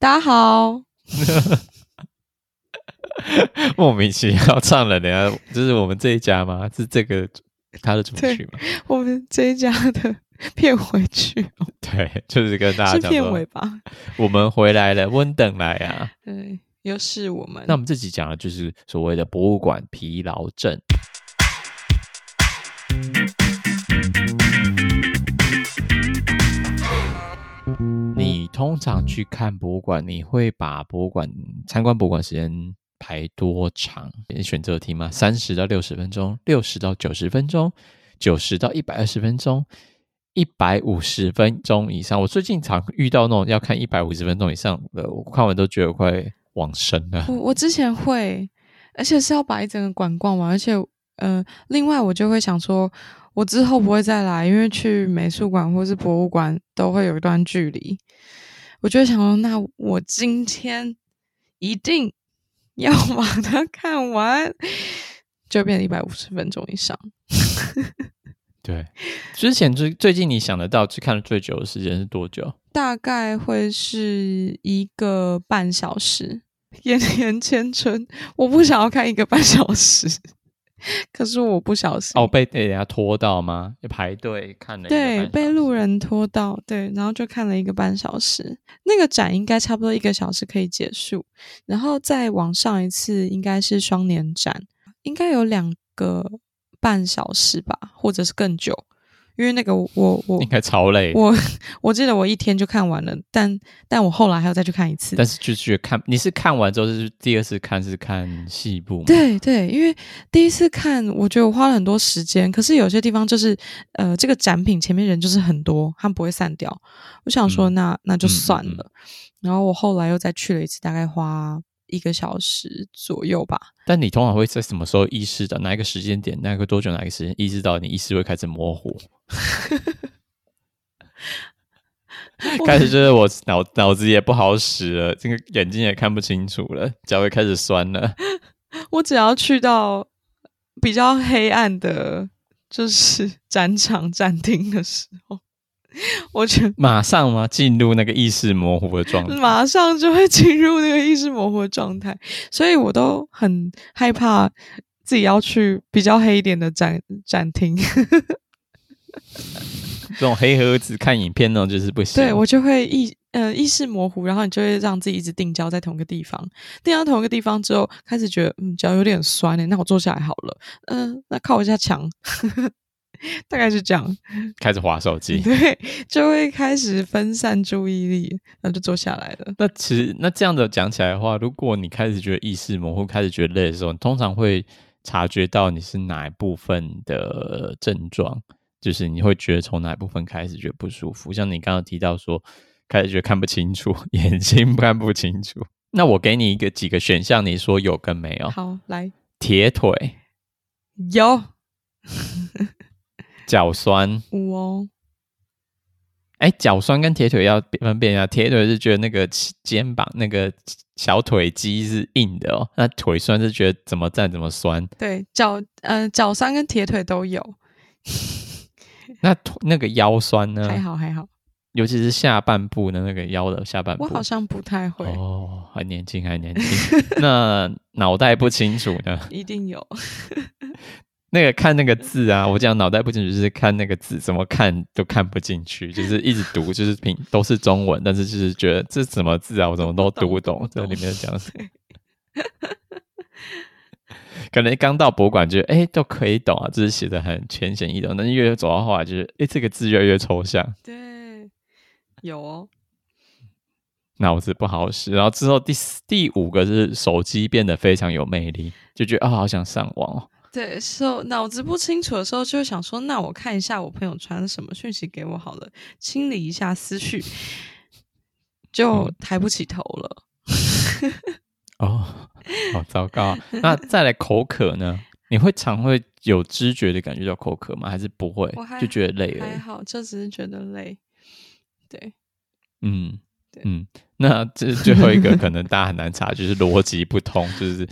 大家好。莫名其妙唱了，等下就是我们这一家吗？是这个他的主曲吗？我们这一家的片尾曲。对，就是跟大家讲。是片尾吧？我们回来了，温等来啊！对，又是我们。那我们这集讲的就是所谓的博物馆疲劳症。通常去看博物馆，你会把博物馆参观博物馆时间排多长？选择题吗？三十到六十分钟，六十到九十分钟，九十到一百二十分钟，一百五十分钟以上。我最近常遇到那种要看一百五十分钟以上的，我看完都觉得快往生了。我我之前会，而且是要把一整个馆逛完，而且呃，另外我就会想说。我之后不会再来，因为去美术馆或是博物馆都会有一段距离。我就想说，那我今天一定要 把它看完，就变成一百五十分钟以上。对，之前最最近你想得到去看的最久的时间是多久？大概会是一个半小时。炎炎 千春，我不想要看一个半小时。可是我不小心哦，被人家拖到吗？要排队看了，对，被路人拖到，对，然后就看了一个半小时。那个展应该差不多一个小时可以结束，然后再往上一次应该是双年展，应该有两个半小时吧，或者是更久。因为那个我我应该超累，我我记得我一天就看完了，但但我后来还要再去看一次。但是就觉得看你是看完之后是第二次看是看细部吗？对对，因为第一次看我觉得我花了很多时间，可是有些地方就是呃这个展品前面人就是很多，他们不会散掉。我想说那、嗯、那就算了、嗯嗯嗯，然后我后来又再去了一次，大概花。一个小时左右吧。但你通常会在什么时候意识到哪一个时间点，哪个多久，哪个时间意识到你意识会开始模糊？开始就是我脑脑子也不好使了，这个眼睛也看不清楚了，脚会开始酸了。我只要去到比较黑暗的，就是 展场展厅的时候。我就马上吗？进入那个意识模糊的状态，马上就会进入那个意识模糊的状态，所以我都很害怕自己要去比较黑一点的展展厅。这种黑盒子看影片那种，就是不行。对，我就会意呃意识模糊，然后你就会让自己一直定焦在同一个地方，定到同一个地方之后，开始觉得嗯脚有点酸呢，那我坐下来好了，嗯、呃，那靠一下墙。大概是这样，开始滑手机，对，就会开始分散注意力，然后就坐下来了。那其实那这样的讲起来的话，如果你开始觉得意识模糊，开始觉得累的时候，你通常会察觉到你是哪一部分的症状，就是你会觉得从哪一部分开始觉得不舒服。像你刚刚提到说，开始觉得看不清楚，眼睛看不清楚。那我给你一个几个选项，你说有跟没有？好，来，铁腿有。脚酸，哦，哎，脚酸跟铁腿要分辨一下。铁腿是觉得那个肩膀那个小腿肌是硬的哦，那腿酸是觉得怎么站怎么酸。对，脚呃脚酸跟铁腿都有。那那个腰酸呢？还好还好，尤其是下半部的那个腰的下半部，我好像不太会哦，还年轻还年轻。那脑袋不清楚呢？一定有。那个看那个字啊，我讲脑袋不进去，就是看那个字怎么看都看不进去，就是一直读，就是平都是中文，但是就是觉得这什么字啊，我怎么都读不懂。这里面讲什么？可能刚到博物馆，觉得哎都可以懂啊，就是写的很浅显易懂。但是越走到后来，就是哎这个字越来越抽象。对，有哦，脑子不好使。然后之后第四第五个是手机变得非常有魅力，就觉得啊、哦、好想上网哦。对，所以脑子不清楚的时候，就会想说：“那我看一下我朋友传了什么讯息给我好了，清理一下思绪，就抬不起头了。嗯”哦，好糟糕！那再来口渴呢？你会常会有知觉的感觉到口渴吗？还是不会？就觉得累了？还好，就只是觉得累。对，嗯，对，嗯，那这最后一个可能大家很难查，就是逻辑不通，就是。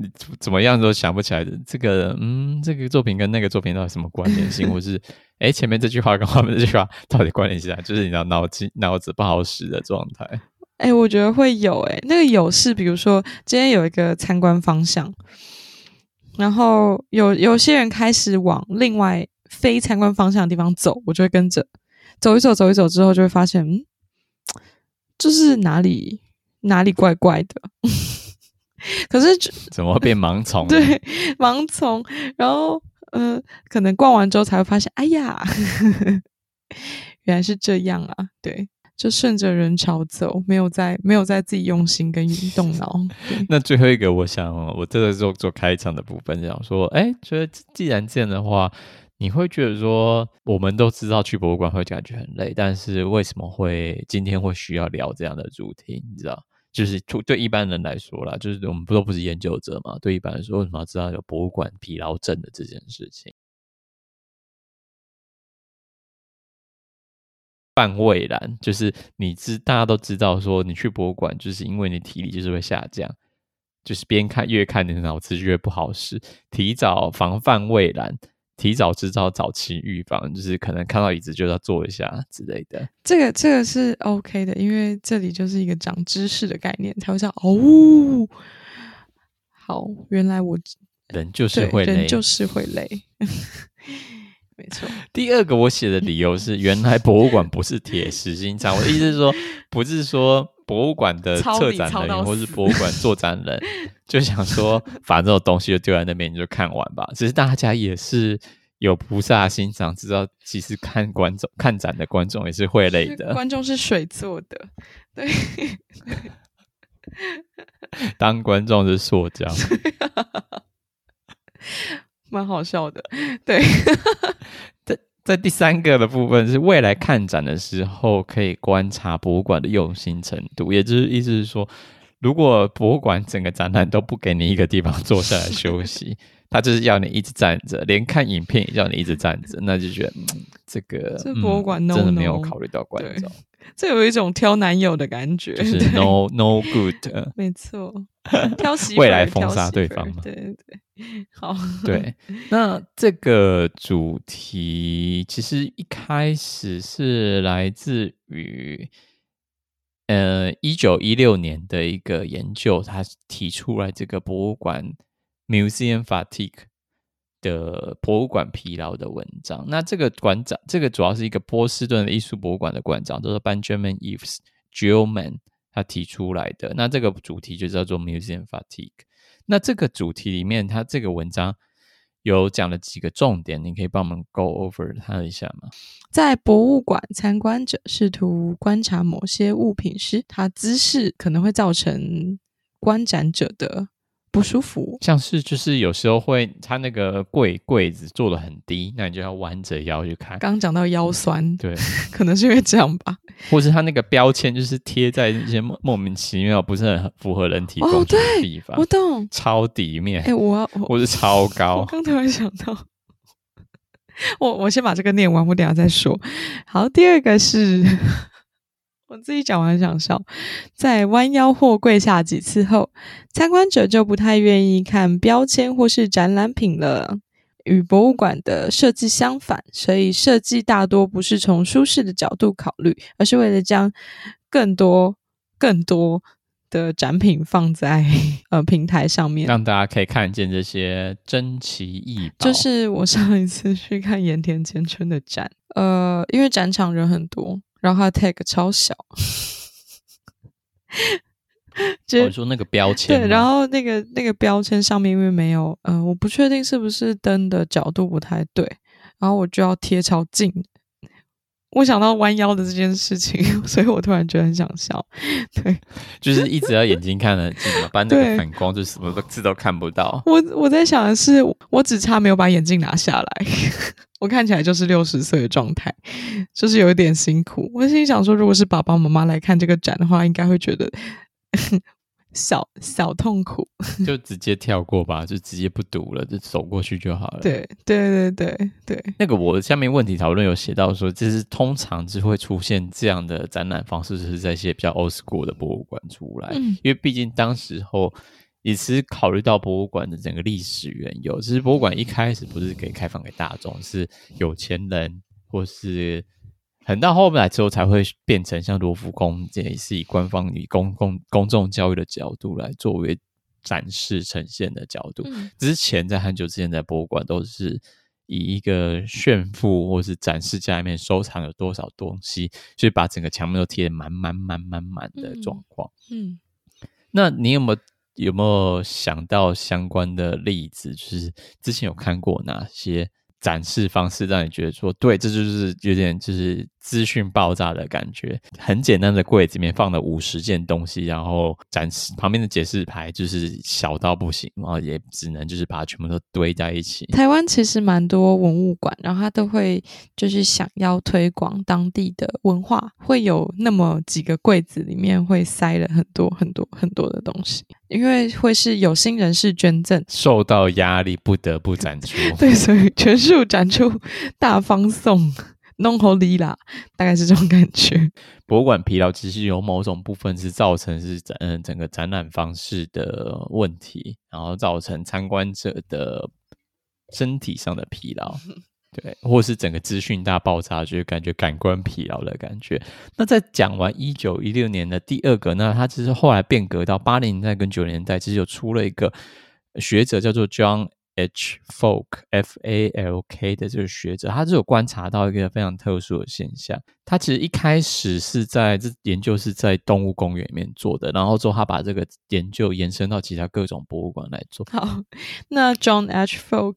你怎么样都想不起来的这个，嗯，这个作品跟那个作品到底什么关联性，或是哎前面这句话跟后面这句话到底关联性啊？就是你知道脑筋脑子不好使的状态。哎，我觉得会有哎，那个有是比如说今天有一个参观方向，然后有有些人开始往另外非参观方向的地方走，我就会跟着走一走，走一走之后就会发现，嗯，就是哪里哪里怪怪的。可是 怎么会变盲从？对，盲从，然后呃，可能逛完之后才会发现，哎呀，原来是这样啊！对，就顺着人潮走，没有在没有在自己用心跟动脑。那最后一个，我想我这个做做开场的部分，想说，哎，觉得既然这样的话，你会觉得说，我们都知道去博物馆会感觉很累，但是为什么会今天会需要聊这样的主题？你知道？就是对一般人来说啦，就是我们不都不是研究者嘛？对一般人说，为什么要知道有博物馆疲劳症的这件事情？泛蔚蓝就是你知大家都知道，说你去博物馆，就是因为你体力就是会下降，就是边看越看你的脑子越不好使，提早防范蔚蓝。提早知道早期预防，就是可能看到椅子就要坐一下之类的。这个这个是 OK 的，因为这里就是一个长知识的概念，才会这样哦。好，原来我人就是会累，人 就是会累，没错。第二个我写的理由是，原来博物馆不是铁石心肠。我的意思是说，不是说博物馆的策展人或是博物馆做展人。就想说，反正这种东西就丢在那边，你就看完吧。其实大家也是有菩萨心肠，知道其实看观众、看展的观众也是会累的。观众是水做的，对。当观众是塑胶，蛮好笑的。对。在第三个的部分是未来看展的时候可以观察博物馆的用心程度，也就是意思是说。如果博物馆整个展览都不给你一个地方坐下来休息，他就是要你一直站着，连看影片也叫你一直站着，那就觉得、嗯、这个这博物馆、真的没有考虑到观众，这有一种挑男友的感觉，就是 no no good，没错，挑媳妇未来封杀对方嘛，对对对，好，对，那这个主题其实一开始是来自于。呃，一九一六年的一个研究，他提出来这个博物馆 Museum Fatigue 的博物馆疲劳的文章。那这个馆长，这个主要是一个波士顿的艺术博物馆的馆长，叫做 Benjamin Eves Gilman，他提出来的。那这个主题就叫做 Museum Fatigue。那这个主题里面，他这个文章。有讲了几个重点，你可以帮我们 go over 它一下吗？在博物馆，参观者试图观察某些物品时，它姿势可能会造成观展者的不舒服，像是就是有时候会，他那个柜柜子做的很低，那你就要弯着腰去看。刚讲到腰酸，对，可能是因为这样吧。或是他那个标签就是贴在一些莫莫名其妙、不是很符合人体工学的地方。哦、对，我懂。超底面，哎、欸，我我，是超高。我刚突然想到，我我先把这个念完，我等下再说。好，第二个是。我自己讲完想笑，在弯腰或跪下几次后，参观者就不太愿意看标签或是展览品了。与博物馆的设计相反，所以设计大多不是从舒适的角度考虑，而是为了将更多、更多的展品放在呃平台上面，让大家可以看见这些珍奇异宝。就是我上一次去看盐田千春的展，呃，因为展场人很多。然后它 tag 超小，就、哦、说那个标签，对，然后那个那个标签上面因为没有，嗯、呃，我不确定是不是灯的角度不太对，然后我就要贴超近。我想到弯腰的这件事情，所以我突然觉得很想笑。对，就是一直要眼睛看得近嘛，不然那个反光就什么字都看不到。我我在想的是，我只差没有把眼镜拿下来。我看起来就是六十岁的状态，就是有一点辛苦。我心里想说，如果是爸爸妈妈来看这个展的话，应该会觉得 小小痛苦，就直接跳过吧，就直接不读了，就走过去就好了。对对对对对，那个我下面问题讨论有写到说，就是通常是会出现这样的展览方式，就是在一些比较 old school 的博物馆出来，嗯、因为毕竟当时候。也是考虑到博物馆的整个历史缘由，其实博物馆一开始不是可以开放给大众，是有钱人或是很到后来之后才会变成像罗浮宫，这也是以官方以公共公众教育的角度来作为展示呈现的角度。嗯、之前在很久之前在博物馆都是以一个炫富或是展示家里面收藏有多少东西，所以把整个墙面都贴得满满满满满的状况。嗯，那你有没有有没有想到相关的例子？就是之前有看过哪些展示方式让你觉得说，对，这就是有点就是。资讯爆炸的感觉，很简单的柜子里面放了五十件东西，然后展示旁边的解释牌就是小到不行，然后也只能就是把它全部都堆在一起。台湾其实蛮多文物馆，然后他都会就是想要推广当地的文化，会有那么几个柜子里面会塞了很多很多很多的东西，因为会是有心人士捐赠，受到压力不得不展出，对，所以全数展出，大方送。弄好利啦，大概是这种感觉。博物馆疲劳其实有某种部分是造成是展整个展览方式的问题，然后造成参观者的身体上的疲劳，对，或是整个资讯大爆炸，就是感觉感官疲劳的感觉。那在讲完一九一六年的第二个，那他其实后来变革到八零年代跟九零年代，其实有出了一个学者叫做 John。H. Falk F A L K 的这个学者，他就有观察到一个非常特殊的现象。他其实一开始是在这研究是在动物公园里面做的，然后之后他把这个研究延伸到其他各种博物馆来做。好，那 John H. Falk，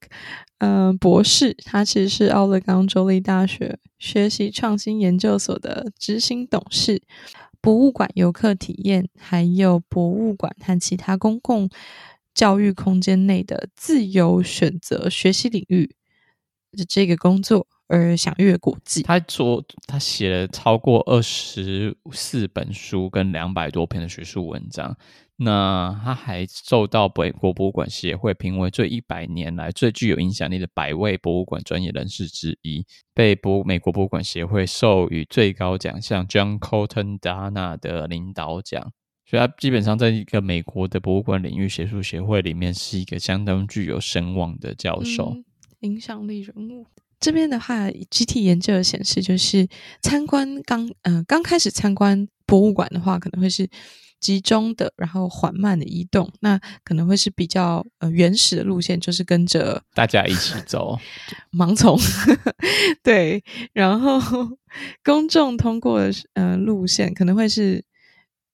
嗯、呃，博士，他其实是奥勒冈州立大学学习创新研究所的执行董事。博物馆游客体验，还有博物馆和其他公共。教育空间内的自由选择学习领域的这个工作而享誉国际。他说，他写了超过二十四本书跟两百多篇的学术文章。那他还受到美国博物馆协会评为最一百年来最具有影响力的百位博物馆专业人士之一，被博美国博物馆协会授予最高奖项 John Colton Dana 的领导奖。所以，他基本上在一个美国的博物馆领域学术协会里面，是一个相当具有声望的教授，嗯、影响力人物。这边的话，集体研究的显示，就是参观刚呃刚开始参观博物馆的话，可能会是集中的，然后缓慢的移动，那可能会是比较呃原始的路线，就是跟着大家一起走，盲从。对，然后 公众通过的呃路线可能会是。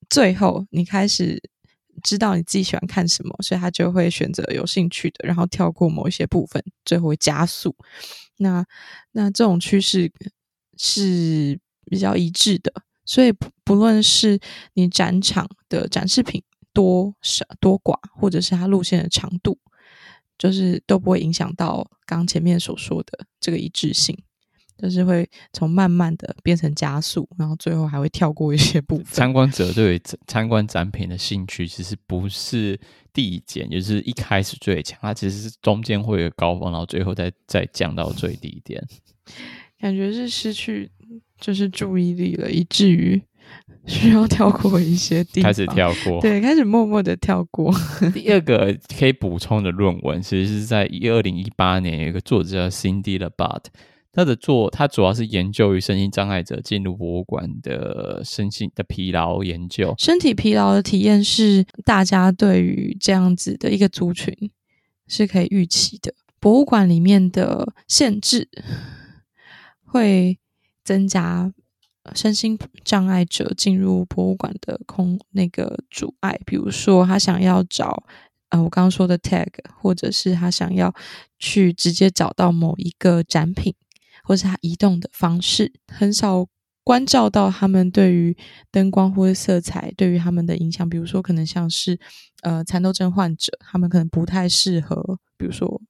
最后，你开始知道你自己喜欢看什么，所以他就会选择有兴趣的，然后跳过某一些部分，最后会加速。那那这种趋势是比较一致的，所以不不论是你展场的展示品多少多寡，或者是它路线的长度，就是都不会影响到刚前面所说的这个一致性。就是会从慢慢的变成加速，然后最后还会跳过一些部分。参观者对参观展品的兴趣其实不是递减，就是一开始最强，它其实是中间会有高峰，然后最后再再降到最低点。感觉是失去就是注意力了，以至于 需要跳过一些地方。开始跳过，对，开始默默的跳过。第二个可以补充的论文，其实是在一二零一八年有一个作者叫 Cindy Labat。他的做，他主要是研究于身心障碍者进入博物馆的身心的疲劳研究。身体疲劳的体验是大家对于这样子的一个族群是可以预期的。博物馆里面的限制会增加身心障碍者进入博物馆的空那个阻碍，比如说他想要找呃我刚刚说的 tag，或者是他想要去直接找到某一个展品。或是它移动的方式，很少关照到他们对于灯光或者色彩对于他们的影响。比如说，可能像是呃蚕豆症患者，他们可能不太适合，比如说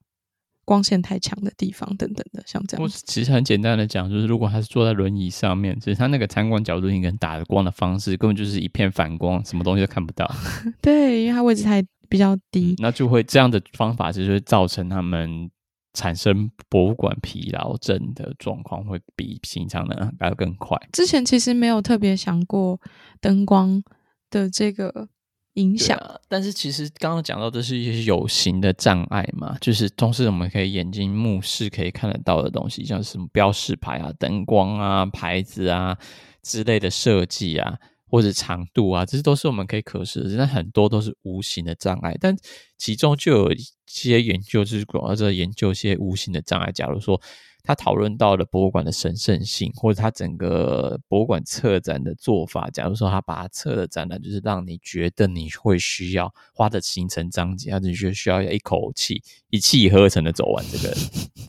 光线太强的地方等等的，像这样。我其实很简单的讲，就是如果他是坐在轮椅上面，其实他那个参观角度，你跟打的光的方式，根本就是一片反光，什么东西都看不到。对，因为它位置太比较低，那就会这样的方法，就是会造成他们。产生博物馆疲劳症的状况会比平常人还要更快。之前其实没有特别想过灯光的这个影响。啊、但是其实刚刚讲到的是一些有形的障碍嘛，就是同时我们可以眼睛目视可以看得到的东西，像什么标示牌啊、灯光啊、牌子啊之类的设计啊。或者长度啊，这些都是我们可以可视的，但很多都是无形的障碍。但其中就有一些研究，就是主要在研究一些无形的障碍。假如说他讨论到了博物馆的神圣性，或者他整个博物馆策展的做法，假如说他把它策的展览，就是让你觉得你会需要花的行程章节，他就需要一口气一气呵成的走完这个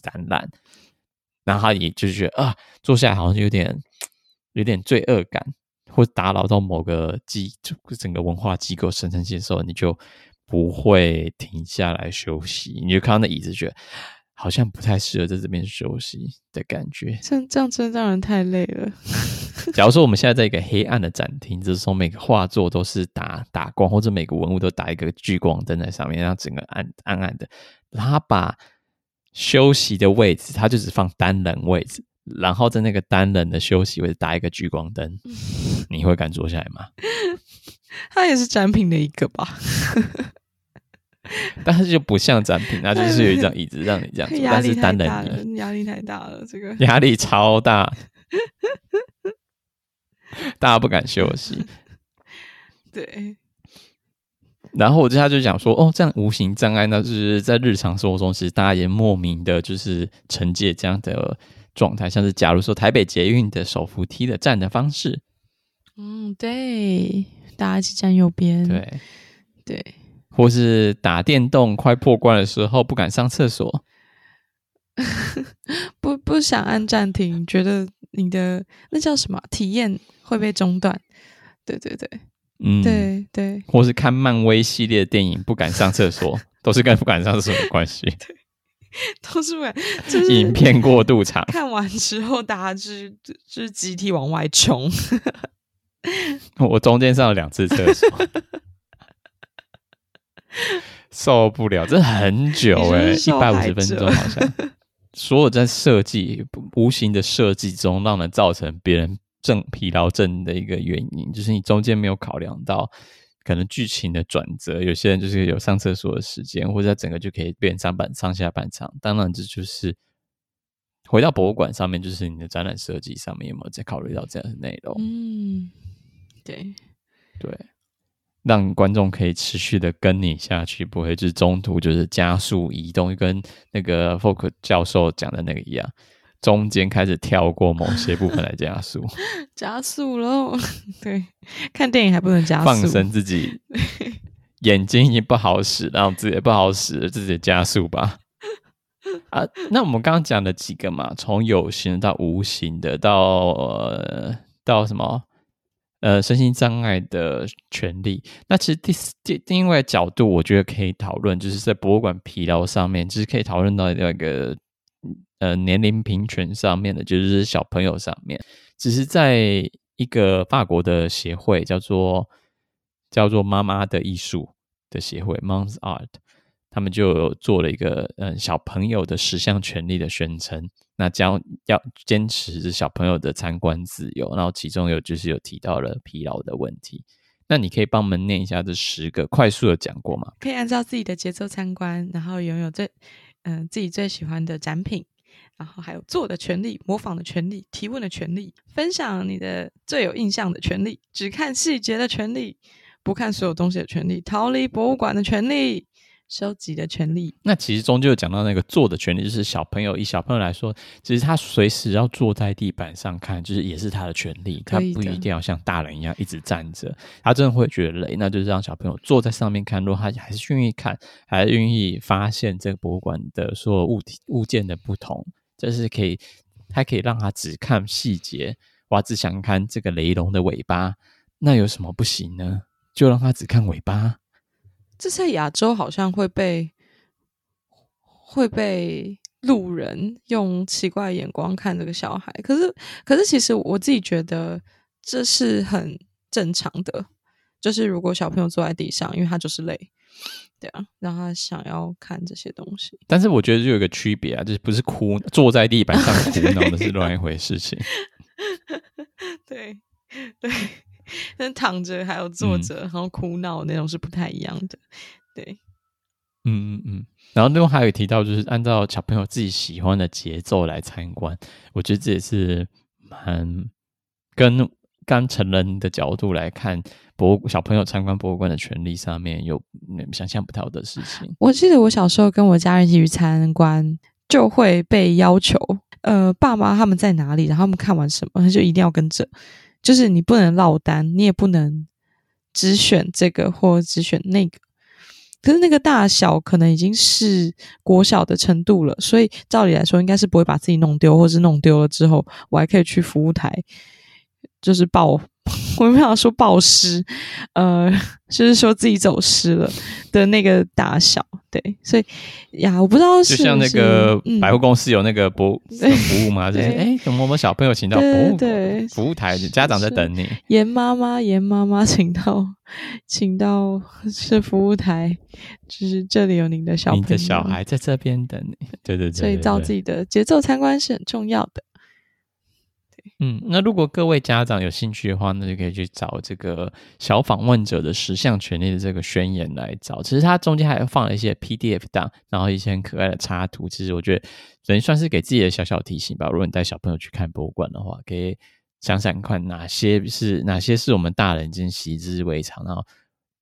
展览，然后他也就觉得啊，坐下来好像有点有点罪恶感。或打扰到某个机，整个文化机构生成器的时候，你就不会停下来休息。你就看到那椅子，觉得好像不太适合在这边休息的感觉。这样这样真的让人太累了。假如说我们现在在一个黑暗的展厅，就是说每个画作都是打打光，或者每个文物都打一个聚光灯在上面，让整个暗暗暗的。他把休息的位置，他就只放单人位置。然后在那个单人的休息位置打一个聚光灯，你会敢坐下来吗？它也是展品的一个吧，但是就不像展品，那就是有一张椅子让你这样坐，但是单人的压力太大了，这个压力超大，大家不敢休息。对，然后我接下来就讲说，哦，这样无形障碍那，就是在日常生活中，其实大家也莫名的，就是承接这样的。状态像是，假如说台北捷运的手扶梯的站的方式，嗯，对，大家一起站右边，对，对，或是打电动快破关的时候不敢上厕所，不不想按暂停，觉得你的那叫什么？体验会被中断，对对对，嗯，对对，或是看漫威系列的电影不敢上厕所，都是跟不敢上厕所有关系。都是为就是 影片过度长，看完之后大家就是就是集体往外冲。我中间上了两次厕所，受不了，这很久哎、欸，一百五十分钟好像。所有在设计无形的设计中，让人造成别人症疲劳症的一个原因，就是你中间没有考量到。可能剧情的转折，有些人就是有上厕所的时间，或者整个就可以变上半上下半场。当然，这就是回到博物馆上面，就是你的展览设计上面有没有在考虑到这样的内容？嗯，对对，让观众可以持续的跟你下去，不会就是中途就是加速移动，跟那个 Folk 教授讲的那个一样。中间开始跳过某些部分来加速，加速喽！对，看电影还不能加速，放生自己，眼睛已经不好使，然后自己也不好使，自己加速吧。啊，那我们刚刚讲的几个嘛，从有形到无形的，到呃到什么呃身心障碍的权利，那其实第四第另外角度，我觉得可以讨论，就是在博物馆疲劳上面，就是可以讨论到那个。呃，年龄平权上面的，就是小朋友上面，只是在一个法国的协会叫做叫做妈妈的艺术的协会 Mom's Art，他们就做了一个嗯小朋友的十项权利的宣称，那将要坚持小朋友的参观自由，然后其中有就是有提到了疲劳的问题，那你可以帮我们念一下这十个快速的讲过吗？可以按照自己的节奏参观，然后拥有最嗯、自己最喜欢的展品。然后还有做的权利、模仿的权利、提问的权利、分享你的最有印象的权利、只看细节的权利、不看所有东西的权利、逃离博物馆的权利、收集的权利。那其实终究讲到那个做的权利，就是小朋友以小朋友来说，其实他随时要坐在地板上看，就是也是他的权利。他不一定要像大人一样一直站着，他真的会觉得累，那就是让小朋友坐在上面看。如果他还是愿意看，还是愿意发现这个博物馆的所有物体物件的不同。这是可以，还可以让他只看细节。我只想看这个雷龙的尾巴，那有什么不行呢？就让他只看尾巴。这在亚洲好像会被会被路人用奇怪的眼光看这个小孩。可是，可是其实我自己觉得这是很正常的。就是如果小朋友坐在地上，因为他就是累。对啊，让他想要看这些东西。但是我觉得就有一个区别啊，就是不是哭坐在地板上 哭闹的是另外一回事情。对 对，但躺着还有坐着，然后哭闹那种是不太一样的。对，嗯嗯嗯。然后另外还有提到，就是按照小朋友自己喜欢的节奏来参观，我觉得这也是蛮跟刚成人的角度来看，博物小朋友参观博物馆的权利上面有想象不到的事情。我记得我小时候跟我家人一起去参观，就会被要求，呃，爸妈他们在哪里，然后他们看完什么，他就一定要跟着，就是你不能落单，你也不能只选这个或只选那个。可是那个大小可能已经是国小的程度了，所以照理来说应该是不会把自己弄丢，或是弄丢了之后，我还可以去服务台，就是暴。我没想说暴失，呃，就是说自己走失了的那个大小，对，所以呀，我不知道是，像那个百货公司有那个服 服务吗？就是哎，怎么我们小朋友请到服务对服务台，家长在等你，严妈妈，严妈妈，请到，请到是服务台，就是这里有您的小朋友，你的小孩在这边等你，对对对，对，所以照自己的节奏参观是很重要的。嗯，那如果各位家长有兴趣的话，那就可以去找这个小访问者的十项权利的这个宣言来找。其实它中间还放了一些 PDF 档，然后一些很可爱的插图。其实我觉得等于算是给自己的小小提醒吧。如果你带小朋友去看博物馆的话，可以想想看哪些是哪些是我们大人已经习之为常，然后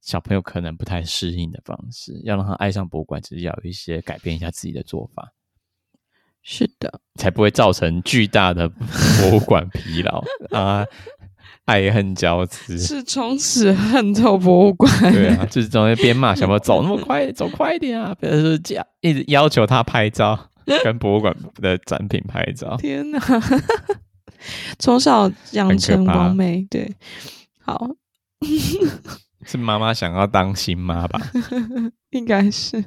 小朋友可能不太适应的方式，要让他爱上博物馆，其实要有一些改变一下自己的做法。是的，才不会造成巨大的 博物馆疲劳啊，爱恨交织，是从此恨透博物馆。对啊，就是总在边骂小朋友走那么快，走快一点啊，或者是这样一直要求他拍照，跟博物馆的展品拍照。天哪，从小养成完美，对，好，是妈妈想要当新妈吧？应该是。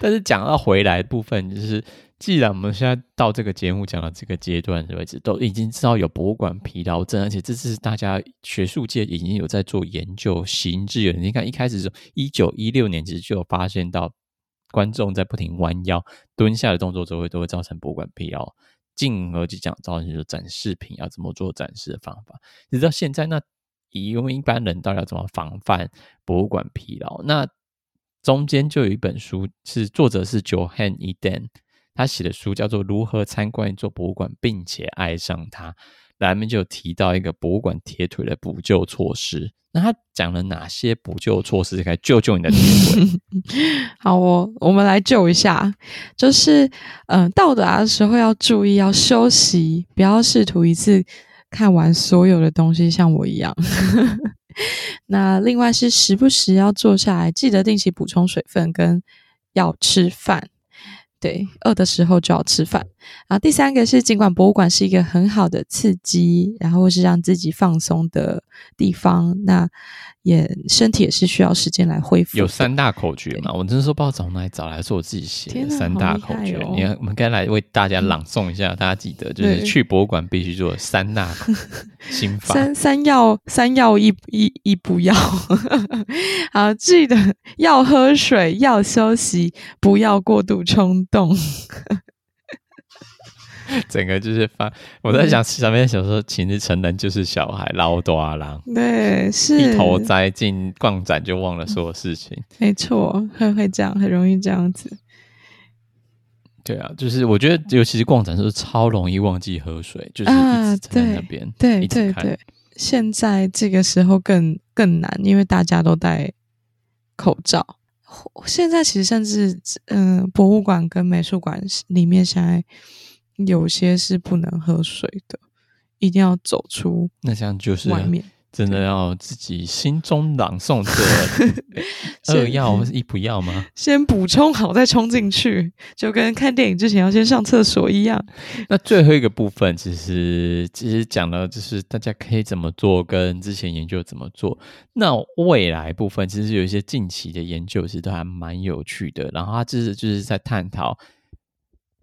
但是讲到回来部分，就是既然我们现在到这个节目讲到这个阶段为止，都已经知道有博物馆疲劳症，而且这是大家学术界已经有在做研究行之有。你看一开始是一九一六年，其实就有发现到观众在不停弯腰蹲下的动作，都会都会造成博物馆疲劳，进而就讲造成说展示品要怎么做展示的方法。直到现在，那以我们一般人到底要怎么防范博物馆疲劳？那中间就有一本书，是作者是 Johann Eden，他写的书叫做《如何参观一座博物馆并且爱上它》，里面就提到一个博物馆铁腿的补救措施。那他讲了哪些补救措施可以救救你的铁腿？好哦，我们来救一下，就是嗯、到达的时候要注意要休息，不要试图一次看完所有的东西，像我一样。那另外是时不时要坐下来，记得定期补充水分，跟要吃饭。对，饿的时候就要吃饭。然后第三个是，尽管博物馆是一个很好的刺激，然后是让自己放松的地方，那也身体也是需要时间来恢复。有三大口诀嘛？我真的说不知道从哪里找来，是我自己写的三大口诀。哦、你看，我们该来为大家朗诵一下，嗯、大家记得就是去博物馆必须做三大心法。三三要三要一一一不要。好，记得要喝水，要休息，不要过度冲动。整个就是发，我在想上面想说，其实成人就是小孩，老大人，对，是一头栽进逛展就忘了所有事情，没错，会会这样，很容易这样子。对啊，就是我觉得，尤其是逛展，是超容易忘记喝水，就是一直在那边，对对对。现在这个时候更更难，因为大家都戴口罩。现在其实甚至，嗯、呃，博物馆跟美术馆里面现在。有些是不能喝水的，一定要走出。那这样就是外面真的要自己心中朗诵着 二要一不要吗？先补充好再冲进去，就跟看电影之前要先上厕所一样。那最后一个部分，其实其实讲了，就是大家可以怎么做，跟之前研究怎么做。那未来部分，其实有一些近期的研究，其实都还蛮有趣的。然后它就是就是在探讨。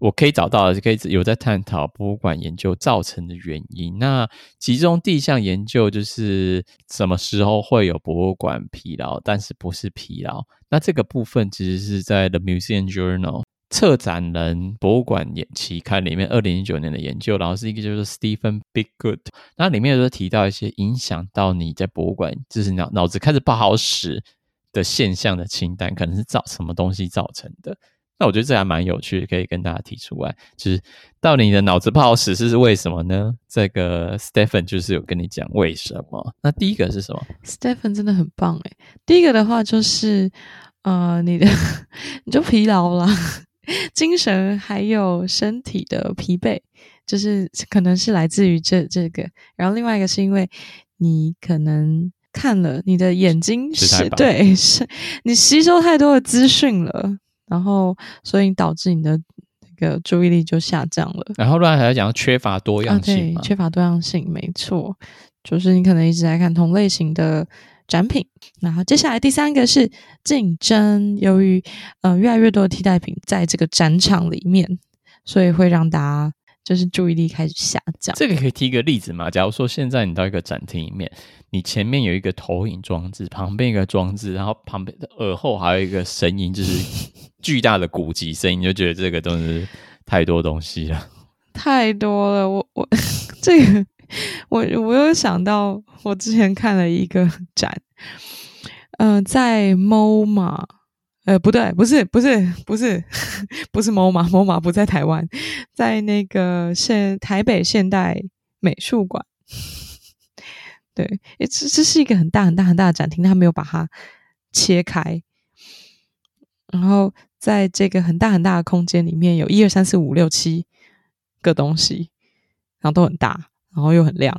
我可以找到的，可以有在探讨博物馆研究造成的原因。那其中第一项研究就是什么时候会有博物馆疲劳，但是不是疲劳。那这个部分其实是在《The Museum Journal》策展人博物馆研期刊里面二零一九年的研究，然后是一个就是 Stephen Biggood，那里面有提到一些影响到你在博物馆就是脑脑子开始不好使的现象的清单，可能是造什么东西造成的。那我觉得这还蛮有趣的，可以跟大家提出来，就是到底你的脑子不好使是为什么呢？这个 Stephen 就是有跟你讲为什么。那第一个是什么？Stephen 真的很棒诶。第一个的话就是，呃，你的 你就疲劳了，精神还有身体的疲惫，就是可能是来自于这这个。然后另外一个是因为你可能看了你的眼睛是，对，是你吸收太多的资讯了。然后，所以导致你的那个注意力就下降了。然后，另外还要讲缺乏多样性，啊，对，缺乏多样性，没错，就是你可能一直在看同类型的展品。然后，接下来第三个是竞争，由于呃越来越多的替代品在这个展场里面，所以会让大家就是注意力开始下降。这个可以提一个例子嘛？假如说现在你到一个展厅里面。你前面有一个投影装置，旁边一个装置，然后旁边的耳后还有一个声音，就是巨大的鼓集声音，就觉得这个东西太多东西了，太多了。我我 这个我我又想到，我之前看了一个展，呃，在 MoMA，呃，不对，不是不是不是 不是 MoMA，MoMA 不在台湾，在那个现台北现代美术馆。对，这这是一个很大很大很大的展厅，他没有把它切开。然后在这个很大很大的空间里面，有一二三四五六七个东西，然后都很大，然后又很亮，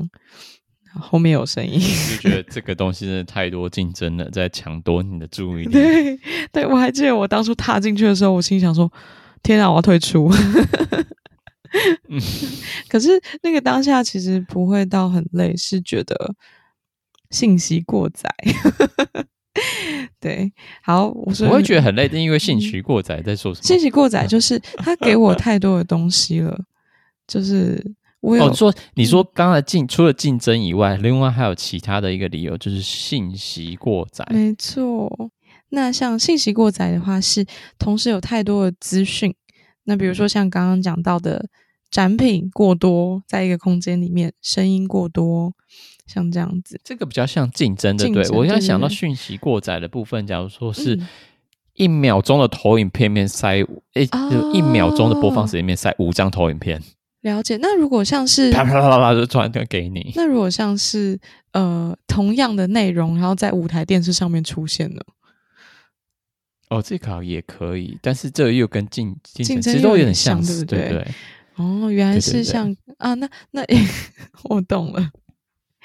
后面有声音。就觉得 这个东西真的太多竞争了，在抢夺你的注意力。对，对，我还记得我当初踏进去的时候，我心想说：“天啊，我要退出。”嗯，可是那个当下其实不会到很累，是觉得信息过载。对，好，我说我会觉得很累，但因为信息过载在说什么？信息过载就是他给我太多的东西了，就是我有、哦、说你说刚才竞除了竞争以外，另外还有其他的一个理由，就是信息过载。没错，那像信息过载的话，是同时有太多的资讯。那比如说像刚刚讲到的展品过多，在一个空间里面，声音过多，像这样子，这个比较像竞争的，对，我现在想到讯息过载的部分，假如说是一秒钟的投影片面塞，诶、嗯欸，就一秒钟的播放时间面塞五张投影片。了解。那如果像是啪啪啪啪啪就传给你，那如果像是呃同样的内容，然后在舞台电视上面出现呢。哦，这个也可以，但是这又跟竞竞争其实都有点像，对不对？对对哦，原来是像啊，那那 我懂了。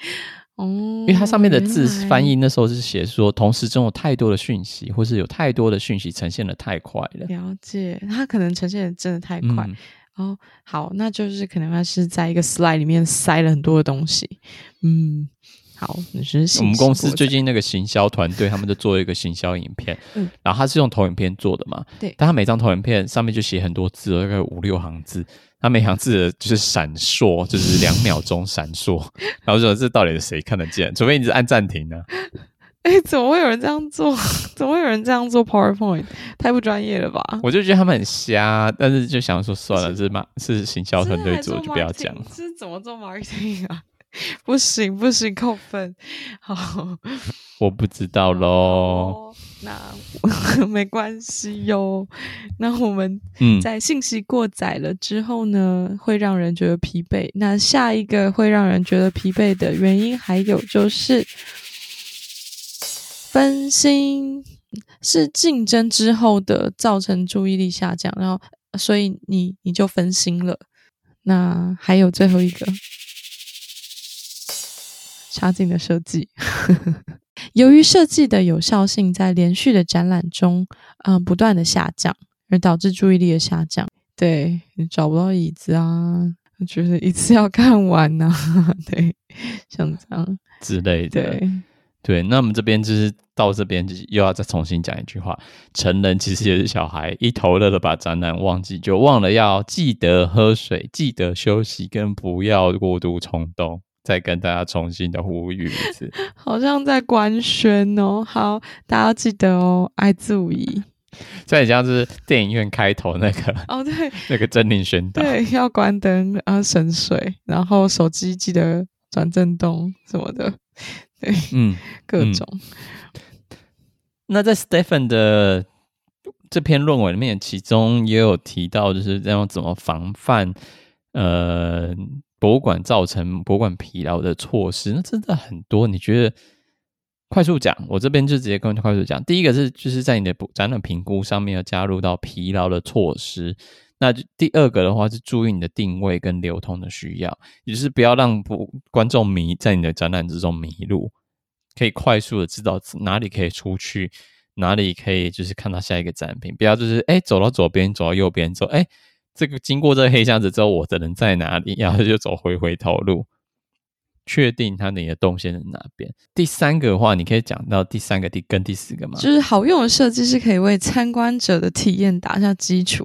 哦，因为它上面的字翻译那时候是写说，同时中有太多的讯息，或是有太多的讯息呈现的太快了。了解，它可能呈现的真的太快。嗯、哦，好，那就是可能它是在一个 slide 里面塞了很多的东西。嗯。好，你是我们公司最近那个行销团队，他们就做一个行销影片，嗯，然后他是用投影片做的嘛，对，但他每张投影片上面就写很多字，大概五六行字，他每行字就是闪烁，就是两秒钟闪烁，然后说这到底是谁看得见？除非你是按暂停呢？哎，怎么会有人这样做？怎么会有人这样做 PowerPoint？太不专业了吧？我就觉得他们很瞎，但是就想说算了，是嘛，是行销团队做，就不要讲。这是怎么做 marketing 啊？不行不行，扣分。好，我不知道喽。哦、那 没关系哟。那我们在信息过载了之后呢，嗯、会让人觉得疲惫。那下一个会让人觉得疲惫的原因，还有就是分心，是竞争之后的造成注意力下降，然后所以你你就分心了。那还有最后一个。差劲的设计，由于设计的有效性在连续的展览中，嗯、呃，不断的下降，而导致注意力的下降。对，你找不到椅子啊，就是一次要看完呐、啊，对，像这样之类的。对，对，那我们这边就是到这边，就是又要再重新讲一句话：成人其实也是小孩，一头热的把展览忘记，就忘了要记得喝水，记得休息，跟不要过度冲动。再跟大家重新的呼吁一次，好像在官宣哦。好，大家要记得哦，爱注意。这很像是电影院开头那个哦，对，那个真灵宣导，对，要关灯，然后省水，然后手机记得转震动什么的，对，嗯，各种。嗯、那在 Stephen 的这篇论文里面，其中也有提到，就是这样怎么防范呃博物馆造成博物馆疲劳的措施，那真的很多，你觉得？快速讲，我这边就直接跟快速讲。第一个是，就是在你的展览评估上面要加入到疲劳的措施。那第二个的话是注意你的定位跟流通的需要，也就是不要让不观众迷在你的展览之中迷路，可以快速的知道哪里可以出去，哪里可以就是看到下一个展品。不要就是哎、走到左边，走到右边，走哎、这个经过这个黑箱子之后，我的人在哪里？然后就走回回头路。确定他你的动线在哪边？第三个的话，你可以讲到第三个、第跟第四个吗？就是好用的设计是可以为参观者的体验打下基础。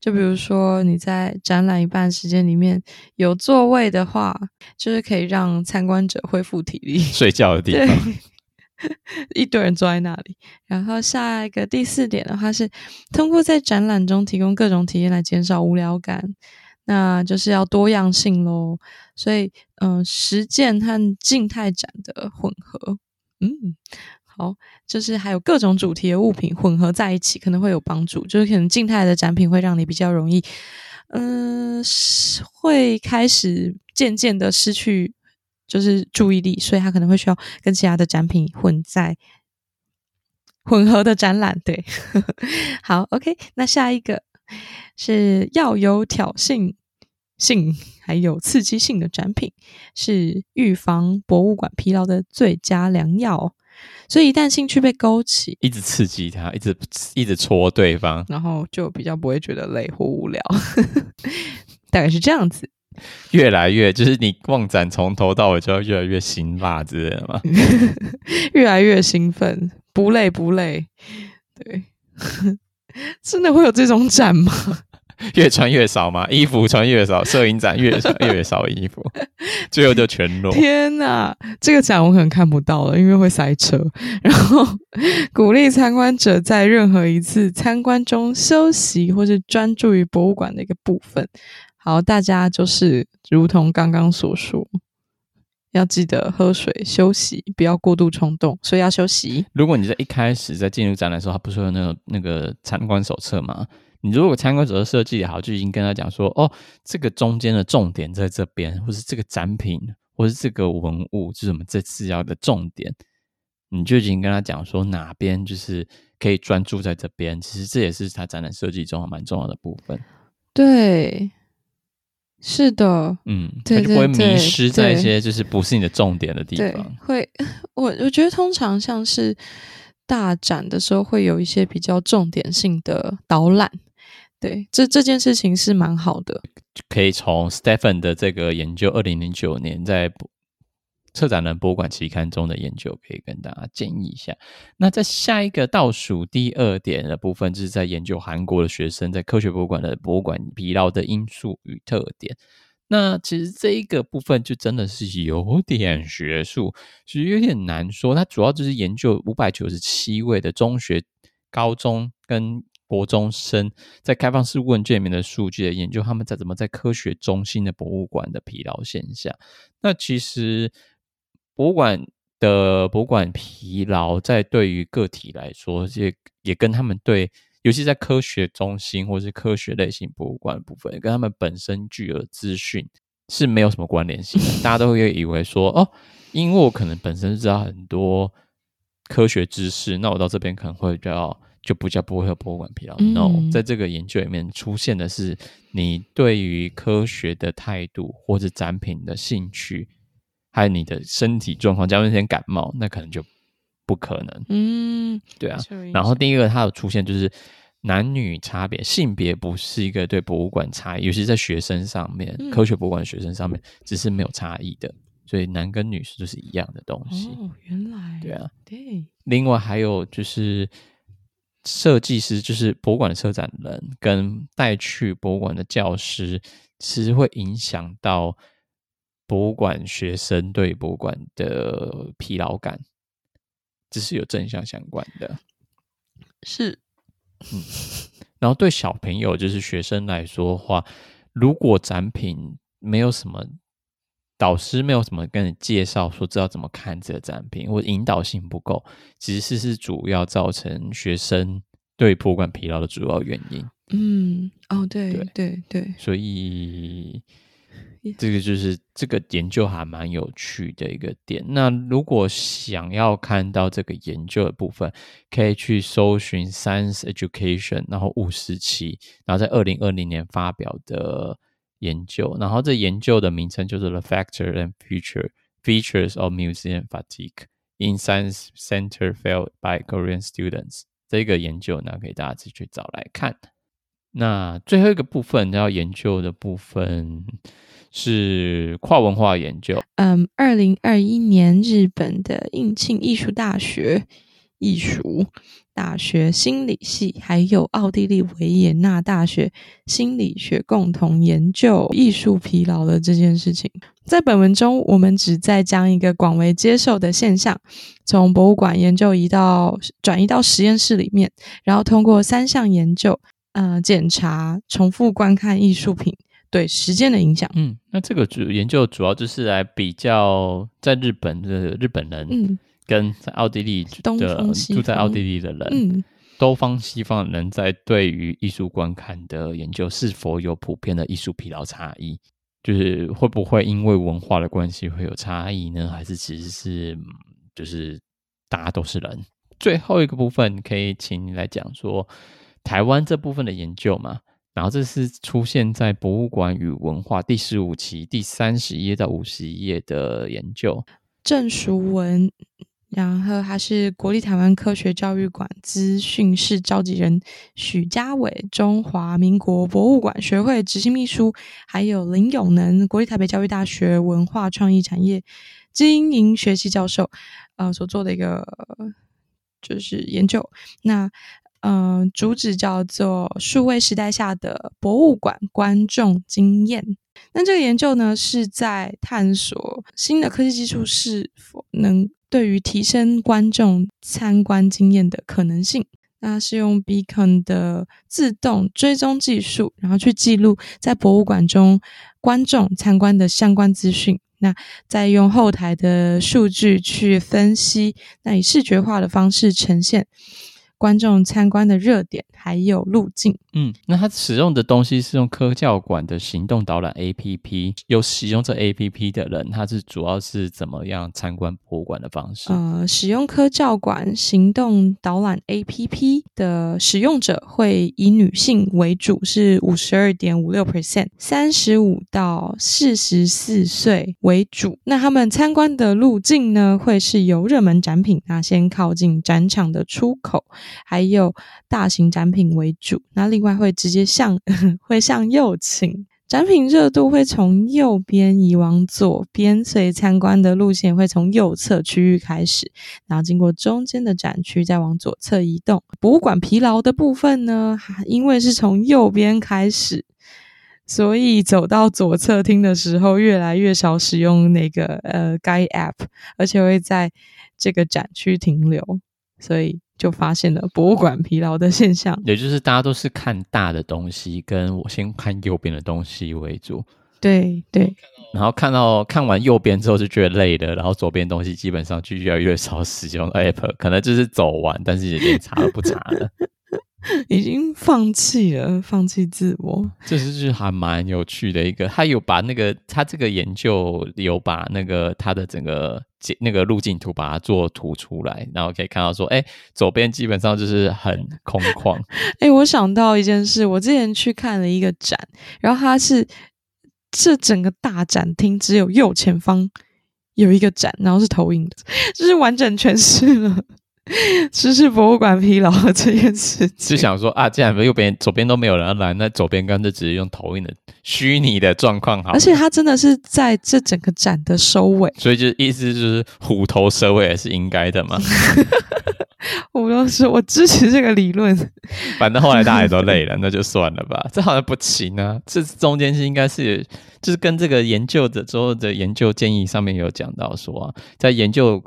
就比如说你在展览一半时间里面有座位的话，就是可以让参观者恢复体力、睡觉的地方。一堆人坐在那里。然后下一个第四点的话是通过在展览中提供各种体验来减少无聊感。那就是要多样性喽，所以，嗯、呃，实践和静态展的混合，嗯，好，就是还有各种主题的物品混合在一起，可能会有帮助。就是可能静态的展品会让你比较容易，嗯、呃，会开始渐渐的失去就是注意力，所以他可能会需要跟其他的展品混在混合的展览。对，好，OK，那下一个。是要有挑衅性，还有刺激性的展品，是预防博物馆疲劳的最佳良药。所以一旦兴趣被勾起，一直刺激他，一直一直戳对方，然后就比较不会觉得累或无聊。大概是这样子，越来越就是你逛展从头到尾就要越来越辛辣之类的嘛，越来越兴奋，不累不累，对。真的会有这种展吗？越穿越少吗？衣服穿越少，摄影展越穿越少衣服，最后就全裸。天哪，这个展我可能看不到了，因为会塞车。然后鼓励参观者在任何一次参观中休息，或是专注于博物馆的一个部分。好，大家就是如同刚刚所说。要记得喝水、休息，不要过度冲动，所以要休息。如果你在一开始在进入展览的时候，他不是有那个那个参观手册吗？你如果参观手册设计好，就已经跟他讲说，哦，这个中间的重点在这边，或是这个展品，或是这个文物，就是我们这次要的重点，你就已经跟他讲说哪边就是可以专注在这边。其实这也是他展览设计中蛮重要的部分。对。是的，嗯，对就不会迷失在一些就是不是你的重点的地方。对，会，我我觉得通常像是大展的时候，会有一些比较重点性的导览。对，这这件事情是蛮好的，可以从 Stephen 的这个研究，二零零九年在。策展人博物馆期刊中的研究可以跟大家建议一下。那在下一个倒数第二点的部分，就是在研究韩国的学生在科学博物馆的博物馆疲劳的因素与特点。那其实这一个部分就真的是有点学术，其实有点难说。它主要就是研究五百九十七位的中学、高中跟国中生在开放式问卷里面的数据的研究，他们在怎么在科学中心的博物馆的疲劳现象。那其实。博物馆的博物馆疲劳，在对于个体来说，也也跟他们对，尤其在科学中心或是科学类型博物馆的部分，跟他们本身具有资讯是没有什么关联性的。大家都会以为说，哦，因为我可能本身知道很多科学知识，那我到这边可能会比较就不叫不会有博物馆疲劳。No，在这个研究里面出现的是你对于科学的态度或者展品的兴趣。还有你的身体状况，假如那天感冒，那可能就不可能。嗯，对啊。然后第一个，它有出现就是男女差别，性别不是一个对博物馆差异，尤其是在学生上面，嗯、科学博物馆学生上面只是没有差异的，所以男跟女是就是一样的东西。哦，原来。对啊。对。另外还有就是设计师，就是博物馆的策展人跟带去博物馆的教师，其实会影响到。博物馆学生对博物馆的疲劳感，这是有正向相关的。是，嗯，然后对小朋友就是学生来说的话，如果展品没有什么。导师没有什么跟你介绍说知道怎么看这个展品，或引导性不够，其实是是主要造成学生对博物馆疲劳的主要原因。嗯，哦，对对对，对，所以这个就是这个研究还蛮有趣的一个点。那如果想要看到这个研究的部分，可以去搜寻 Science Education，然后五十期，然后在二零二零年发表的。研究，然后这研究的名称就是 The Factor and Future Features of Museum Fatigue in Science Center Felt by Korean Students。这个研究呢，给大家自己去找来看。那最后一个部分要研究的部分是跨文化研究。嗯，二零二一年日本的应庆艺术大学。艺术大学心理系，还有奥地利维也纳大学心理学共同研究艺术疲劳的这件事情。在本文中，我们只在将一个广为接受的现象，从博物馆研究移到转移到实验室里面，然后通过三项研究，呃，检查重复观看艺术品对时间的影响。嗯，那这个主研究主要就是来比较在日本的日本人，嗯。跟在奥地利的住在奥地利的人，嗯，东方西方人在对于艺术观看的研究是否有普遍的艺术疲劳差异？就是会不会因为文化的关系会有差异呢？还是其实是就是大家都是人？最后一个部分可以请你来讲说台湾这部分的研究嘛？然后这是出现在《博物馆与文化》第十五期第三十页到五十一页的研究，郑淑文。然后他是国立台湾科学教育馆资讯室召集人许家伟，中华民国博物馆学会执行秘书，还有林永能，国立台北教育大学文化创意产业经营学系教授，呃，所做的一个就是研究。那嗯、主旨叫做数位时代下的博物馆观众经验。那这个研究呢，是在探索新的科技技术是否能。对于提升观众参观经验的可能性，那是用 Beacon 的自动追踪技术，然后去记录在博物馆中观众参观的相关资讯，那再用后台的数据去分析，那以视觉化的方式呈现。观众参观的热点还有路径，嗯，那他使用的东西是用科教馆的行动导览 APP，有使用这 APP 的人，他是主要是怎么样参观博物馆的方式？呃，使用科教馆行动导览 APP 的使用者会以女性为主，是五十二点五六 percent，三十五到四十四岁为主。那他们参观的路径呢，会是由热门展品，那先靠近展场的出口。还有大型展品为主，那另外会直接向 会向右倾，展品热度会从右边移往左边，所以参观的路线会从右侧区域开始，然后经过中间的展区，再往左侧移动。博物馆疲劳的部分呢，因为是从右边开始，所以走到左侧厅的时候，越来越少使用那个呃 Guy App，而且会在这个展区停留，所以。就发现了博物馆疲劳的现象，也就是大家都是看大的东西，跟我先看右边的东西为主。对对，然后看到看完右边之后就觉得累了，然后左边东西基本上就越来越少使用 App，可能就是走完，但是也连查都不查了。已经放弃了，放弃自我，这是就是还蛮有趣的一个。他有把那个他这个研究有把那个他的整个那个路径图把它做图出来，然后可以看到说，哎，左边基本上就是很空旷。哎，我想到一件事，我之前去看了一个展，然后它是这整个大展厅只有右前方有一个展，然后是投影的，就是完整诠释了。知识博物馆疲劳了这件事情，是想说啊，既然右边、左边都没有人来，那左边干脆直接用投影的虚拟的状况好。而且他真的是在这整个展的收尾，所以就意思就是虎头蛇尾也是应该的嘛。我都说我支持这个理论，反正后来大家也都累了，那就算了吧。这好像不行啊，这中间是应该是就是跟这个研究的之后的研究建议上面有讲到说啊，在研究。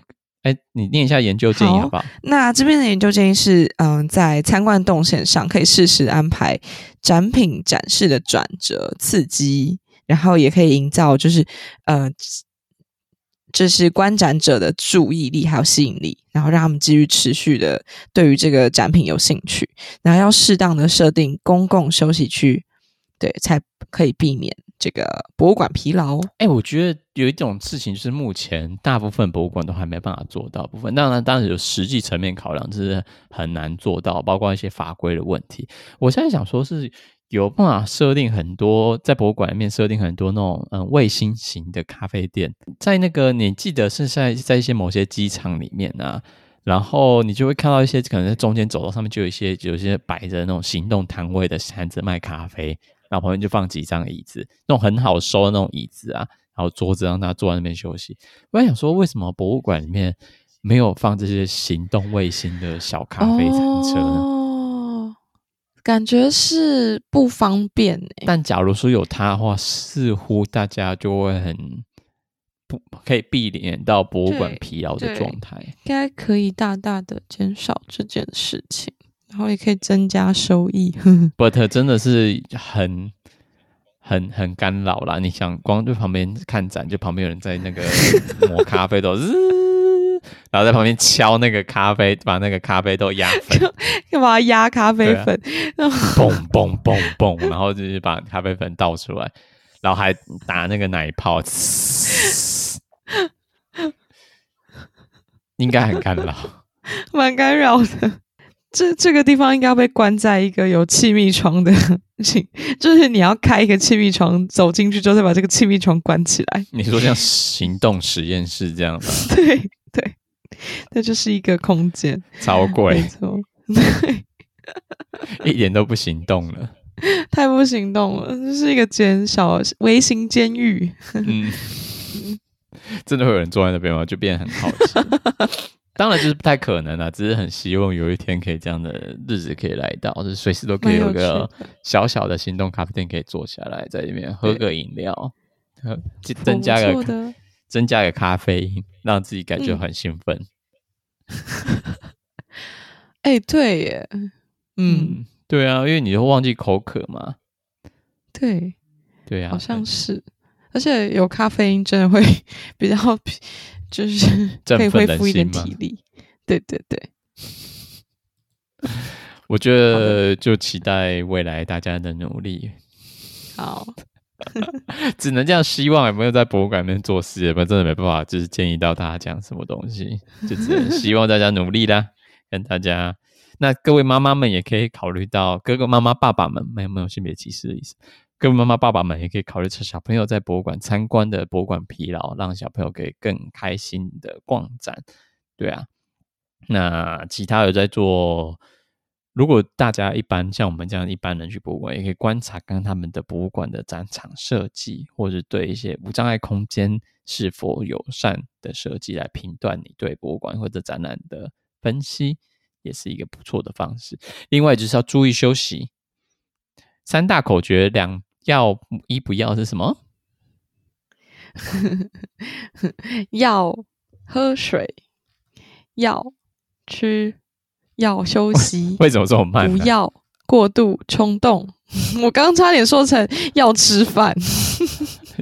哎，你念一下研究建议好不好？好，那这边的研究建议是，嗯，在参观动线上可以适时安排展品展示的转折刺激，然后也可以营造就是呃，这是观展者的注意力还有吸引力，然后让他们继续持续的对于这个展品有兴趣。然后要适当的设定公共休息区，对，才可以避免。这个博物馆疲劳，哎，我觉得有一种事情是目前大部分博物馆都还没办法做到部分，当然当然有实际层面考量，就是很难做到，包括一些法规的问题。我现在想说，是有办法设定很多在博物馆里面设定很多那种嗯卫星型的咖啡店，在那个你记得是在在一些某些机场里面啊，然后你就会看到一些可能在中间走道上面就有一些有一些摆着那种行动摊位的摊子卖咖啡。然后旁边就放几张椅子，那种很好收的那种椅子啊，然后桌子让他坐在那边休息。我在想说，为什么博物馆里面没有放这些行动卫星的小咖啡餐车呢？哦，感觉是不方便欸。但假如说有它的话，似乎大家就会很不可以避免到博物馆疲劳的状态。应该可以大大的减少这件事情。然后也可以增加收益，but 真的是很很很干扰啦。你想光就旁边看展，就旁边有人在那个 磨咖啡豆，然后在旁边敲那个咖啡，把那个咖啡豆压粉，干嘛压咖啡粉？然后嘣嘣嘣嘣，然后就是把咖啡粉倒出来，然后还打那个奶泡，应该很干扰，蛮干扰的。这这个地方应该要被关在一个有气密窗的，就是你要开一个气密窗，走进去之后再把这个气密窗关起来。你说像行动实验室这样吗？对对，那就是一个空间，超贵，没错，对，一点都不行动了，太不行动了，这是一个监小微型监狱。嗯，真的会有人坐在那边吗？就变得很好奇。当然就是不太可能了，只是很希望有一天可以这样的日子可以来到，就是随时都可以有个小小的行动咖啡店可以坐下来，在里面喝个饮料，喝增加个增加个咖啡因，让自己感觉很兴奋。哎、嗯欸，对耶，嗯，嗯，对啊，因为你会忘记口渴嘛。对，对啊，好像是，而且有咖啡因真的会 比较。就是可以恢复一点体力，对对对。我觉得就期待未来大家的努力。好，只能这样希望。有没有在博物馆里面做事？有没有真的没办法，就是建议到大家讲什么东西，就只能希望大家努力啦。跟大家，那各位妈妈们也可以考虑到，哥哥妈妈爸爸们没有没有性别歧视的意思。各位妈妈、爸爸们也可以考虑趁小朋友在博物馆参观的博物馆疲劳，让小朋友可以更开心的逛展。对啊，那其他有在做，如果大家一般像我们这样一般人去博物馆，也可以观察看他们的博物馆的展场设计，或者对一些无障碍空间是否友善的设计来评断你对博物馆或者展览的分析，也是一个不错的方式。另外就是要注意休息，三大口诀两。要一不要是什么？要喝水，要吃，要休息。为什么这么慢？不要过度冲动。我刚刚差点说成要吃饭。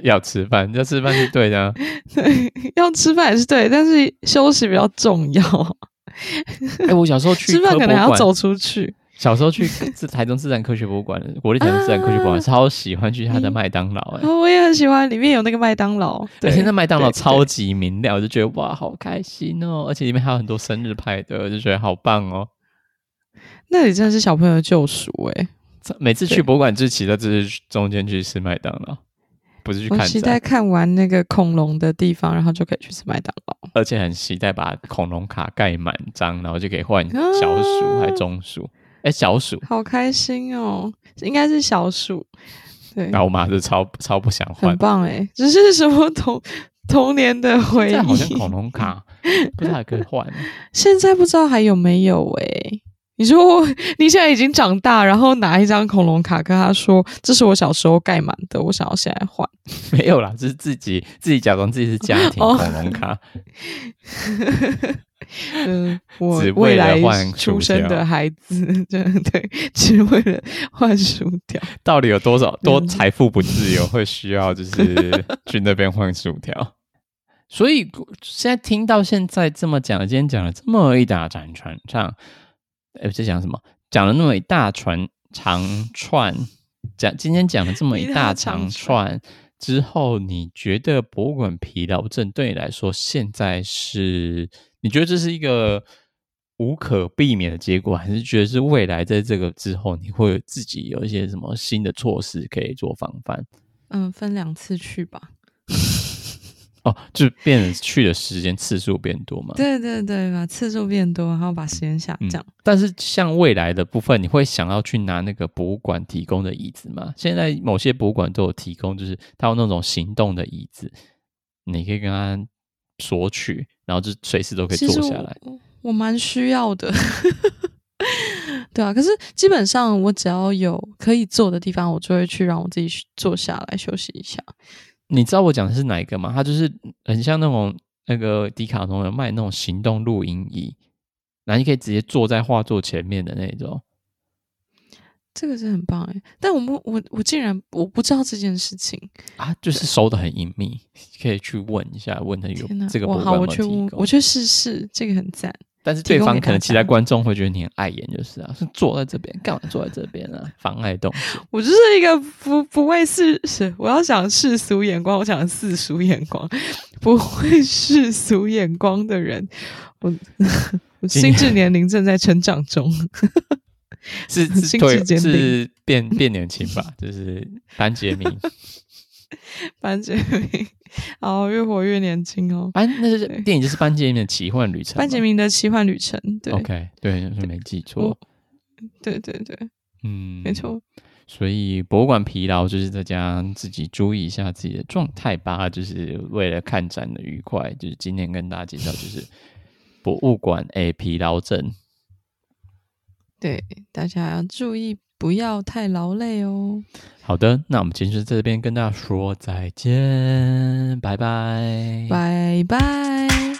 要吃饭，要吃饭是对的啊。对，要吃饭也是对，但是休息比较重要。哎，我小时候去吃饭可能还要走出去。小时候去 自台中自然科学博物馆，国立台中自然科学博物馆，超喜欢去他的麦当劳。哎，我也很喜欢，里面有那个麦当劳，而且那麦当劳超级明亮，我就觉得哇，好开心哦！而且里面还有很多生日派对，我就觉得好棒哦。那里真的是小朋友的救赎哎！每次去博物馆，就期待就是中间去吃麦当劳，不是去看。期待看完那个恐龙的地方，然后就可以去吃麦当劳，而且很期待把恐龙卡盖满张，然后就可以换小鼠还中鼠。哎，小鼠好开心哦！应该是小鼠，对。那我妈是超超不想换，很棒哎！只是什么童童年的回忆，好像恐龙卡 不知道还可以换？现在不知道还有没有哎？你说你现在已经长大，然后拿一张恐龙卡跟他说：“这是我小时候盖满的，我想要现在换。”没有啦，这是自己自己假装自己是家庭恐龙卡。嗯，我未来出生的孩子，对对，只为了换薯条。到底有多少多财富不自由会需要就是 去那边换薯条？所以现在听到现在这么讲，今天讲了这么一大长串唱。哎，在讲什么？讲了那么一大串长串，讲今天讲了这么一大长串之后，你觉得博物馆疲劳症对你来说，现在是你觉得这是一个无可避免的结果，还是觉得是未来在这个之后，你会自己有一些什么新的措施可以做防范？嗯，分两次去吧。哦，就变成去的时间次数变多嘛？对对对，把次数变多，然后把时间下降。嗯，但是像未来的部分，你会想要去拿那个博物馆提供的椅子吗？现在某些博物馆都有提供，就是它有那种行动的椅子，你可以跟他索取，然后就随时都可以坐下来。我，我蛮需要的，对啊。可是基本上我只要有可以坐的地方，我就会去让我自己坐下来休息一下。你知道我讲的是哪一个吗？它就是很像那种那个迪卡侬有卖那种行动录音椅，然后你可以直接坐在画作前面的那种。这个是很棒哎，但我们我我竟然我不知道这件事情啊，就是收的很隐秘，可以去问一下，问他有这个有有。好，我去问，我去试试，这个很赞。但是对方可能其他观众会觉得你很碍眼，就是啊，是坐在这边干嘛？坐在这边啊，妨碍动作。我就是一个不不会世事，我要想世俗眼光，我想世俗眼光，不会世俗眼光的人。我 我心智年龄正在成长中，是是对是变变年轻吧？就是班杰明。班杰明，哦，越活越年轻哦。班，那是电影，就是班杰明的奇幻旅程。班杰明的奇幻旅程，对，OK，对，就是没记错。对对对，嗯，没错。所以博物馆疲劳，就是大家自己注意一下自己的状态吧。就是为了看展的愉快，就是今天跟大家介绍，就是博物馆诶疲劳症。对，大家要注意。不要太劳累哦。好的，那我们今天就在这边跟大家说再见，拜拜，拜拜。